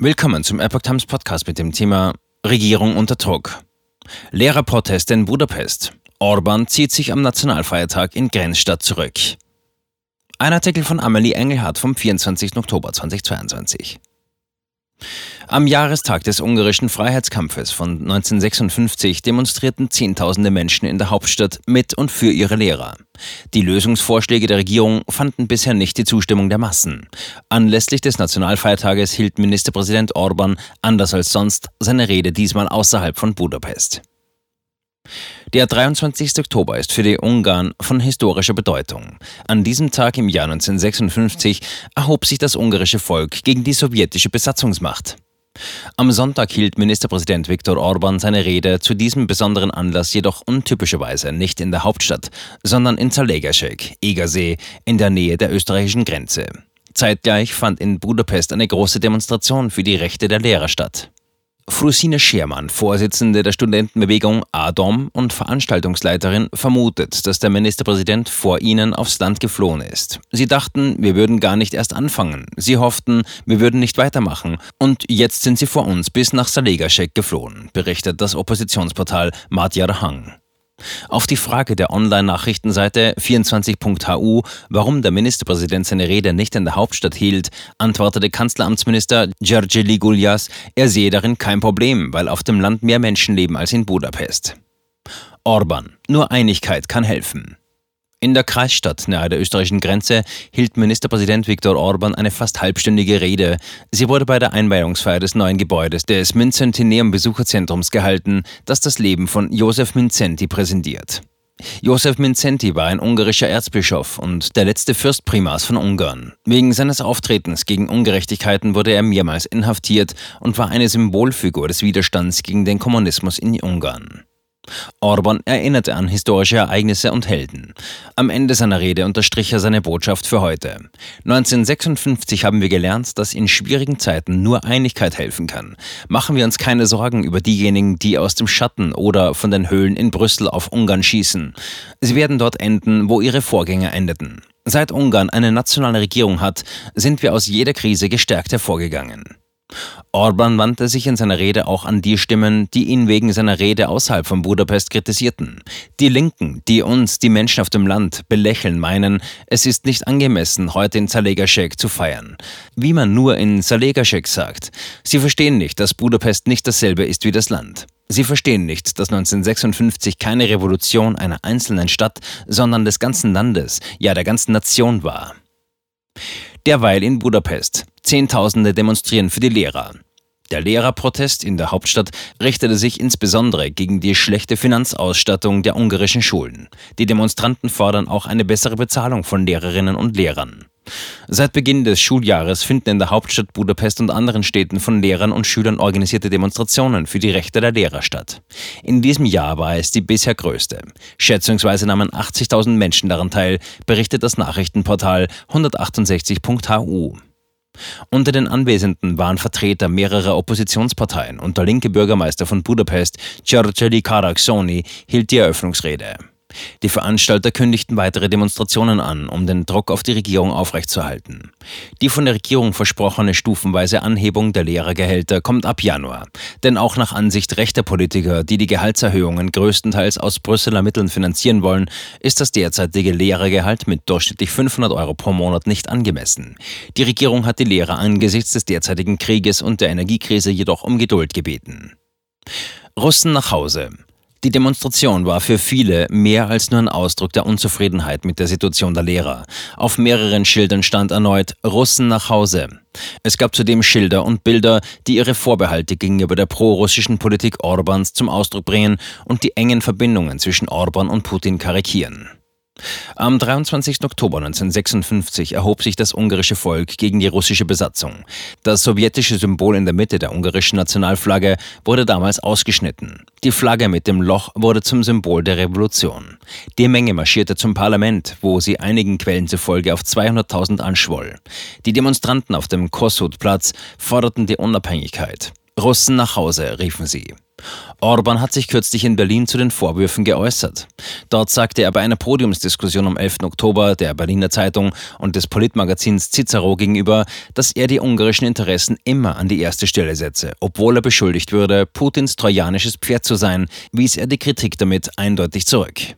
Willkommen zum Epoch Times Podcast mit dem Thema Regierung unter Druck. Lehrerproteste in Budapest. Orban zieht sich am Nationalfeiertag in Grenzstadt zurück. Ein Artikel von Amelie Engelhardt vom 24. Oktober 2022. Am Jahrestag des ungarischen Freiheitskampfes von 1956 demonstrierten Zehntausende Menschen in der Hauptstadt mit und für ihre Lehrer. Die Lösungsvorschläge der Regierung fanden bisher nicht die Zustimmung der Massen. Anlässlich des Nationalfeiertages hielt Ministerpräsident Orban, anders als sonst, seine Rede diesmal außerhalb von Budapest. Der 23. Oktober ist für die Ungarn von historischer Bedeutung. An diesem Tag im Jahr 1956 erhob sich das ungarische Volk gegen die sowjetische Besatzungsmacht. Am Sonntag hielt Ministerpräsident Viktor Orban seine Rede zu diesem besonderen Anlass jedoch untypischerweise nicht in der Hauptstadt, sondern in Zalegerszeg, Egersee, in der Nähe der österreichischen Grenze. Zeitgleich fand in Budapest eine große Demonstration für die Rechte der Lehrer statt. Frusine Schermann, Vorsitzende der Studentenbewegung ADOM und Veranstaltungsleiterin, vermutet, dass der Ministerpräsident vor ihnen aufs Land geflohen ist. Sie dachten, wir würden gar nicht erst anfangen. Sie hofften, wir würden nicht weitermachen. Und jetzt sind sie vor uns bis nach Salegerschek geflohen, berichtet das Oppositionsportal Madjar Hang. Auf die Frage der Online-Nachrichtenseite 24.hu, warum der Ministerpräsident seine Rede nicht in der Hauptstadt hielt, antwortete Kanzleramtsminister Georgi Liguljas, er sehe darin kein Problem, weil auf dem Land mehr Menschen leben als in Budapest. Orban, nur Einigkeit kann helfen. In der Kreisstadt nahe der österreichischen Grenze hielt Ministerpräsident Viktor Orban eine fast halbstündige Rede. Sie wurde bei der Einweihungsfeier des neuen Gebäudes des Mincentineum Besucherzentrums gehalten, das das Leben von Josef Mincenti präsentiert. Josef Mincenti war ein ungarischer Erzbischof und der letzte Fürstprimas von Ungarn. Wegen seines Auftretens gegen Ungerechtigkeiten wurde er mehrmals inhaftiert und war eine Symbolfigur des Widerstands gegen den Kommunismus in Ungarn. Orban erinnerte an historische Ereignisse und Helden. Am Ende seiner Rede unterstrich er seine Botschaft für heute. 1956 haben wir gelernt, dass in schwierigen Zeiten nur Einigkeit helfen kann. Machen wir uns keine Sorgen über diejenigen, die aus dem Schatten oder von den Höhlen in Brüssel auf Ungarn schießen. Sie werden dort enden, wo ihre Vorgänger endeten. Seit Ungarn eine nationale Regierung hat, sind wir aus jeder Krise gestärkt hervorgegangen. Orban wandte sich in seiner Rede auch an die Stimmen, die ihn wegen seiner Rede außerhalb von Budapest kritisierten. Die Linken, die uns, die Menschen auf dem Land, belächeln, meinen, es ist nicht angemessen, heute in Zalegerszeg zu feiern. Wie man nur in Zalegerszeg sagt. Sie verstehen nicht, dass Budapest nicht dasselbe ist wie das Land. Sie verstehen nicht, dass 1956 keine Revolution einer einzelnen Stadt, sondern des ganzen Landes, ja der ganzen Nation war. Derweil in Budapest. Zehntausende demonstrieren für die Lehrer. Der Lehrerprotest in der Hauptstadt richtete sich insbesondere gegen die schlechte Finanzausstattung der ungarischen Schulen. Die Demonstranten fordern auch eine bessere Bezahlung von Lehrerinnen und Lehrern. Seit Beginn des Schuljahres finden in der Hauptstadt Budapest und anderen Städten von Lehrern und Schülern organisierte Demonstrationen für die Rechte der Lehrer statt. In diesem Jahr war es die bisher größte. Schätzungsweise nahmen 80.000 Menschen daran teil, berichtet das Nachrichtenportal 168.hu. Unter den Anwesenden waren Vertreter mehrerer Oppositionsparteien und der linke Bürgermeister von Budapest, György Karaksoni, hielt die Eröffnungsrede. Die Veranstalter kündigten weitere Demonstrationen an, um den Druck auf die Regierung aufrechtzuerhalten. Die von der Regierung versprochene stufenweise Anhebung der Lehrergehälter kommt ab Januar. Denn auch nach Ansicht rechter Politiker, die die Gehaltserhöhungen größtenteils aus Brüsseler Mitteln finanzieren wollen, ist das derzeitige Lehrergehalt mit durchschnittlich 500 Euro pro Monat nicht angemessen. Die Regierung hat die Lehrer angesichts des derzeitigen Krieges und der Energiekrise jedoch um Geduld gebeten. Russen nach Hause. Die Demonstration war für viele mehr als nur ein Ausdruck der Unzufriedenheit mit der Situation der Lehrer. Auf mehreren Schildern stand erneut Russen nach Hause. Es gab zudem Schilder und Bilder, die ihre Vorbehalte gegenüber der prorussischen Politik Orbans zum Ausdruck bringen und die engen Verbindungen zwischen Orban und Putin karikieren. Am 23. Oktober 1956 erhob sich das ungarische Volk gegen die russische Besatzung. Das sowjetische Symbol in der Mitte der ungarischen Nationalflagge wurde damals ausgeschnitten. Die Flagge mit dem Loch wurde zum Symbol der Revolution. Die Menge marschierte zum Parlament, wo sie einigen Quellen zufolge auf 200.000 anschwoll. Die Demonstranten auf dem Kossuth-Platz forderten die Unabhängigkeit. Russen nach Hause, riefen sie. Orban hat sich kürzlich in Berlin zu den Vorwürfen geäußert. Dort sagte er bei einer Podiumsdiskussion am 11. Oktober der Berliner Zeitung und des Politmagazins Cicero gegenüber, dass er die ungarischen Interessen immer an die erste Stelle setze, obwohl er beschuldigt würde, Putins trojanisches Pferd zu sein, wies er die Kritik damit eindeutig zurück.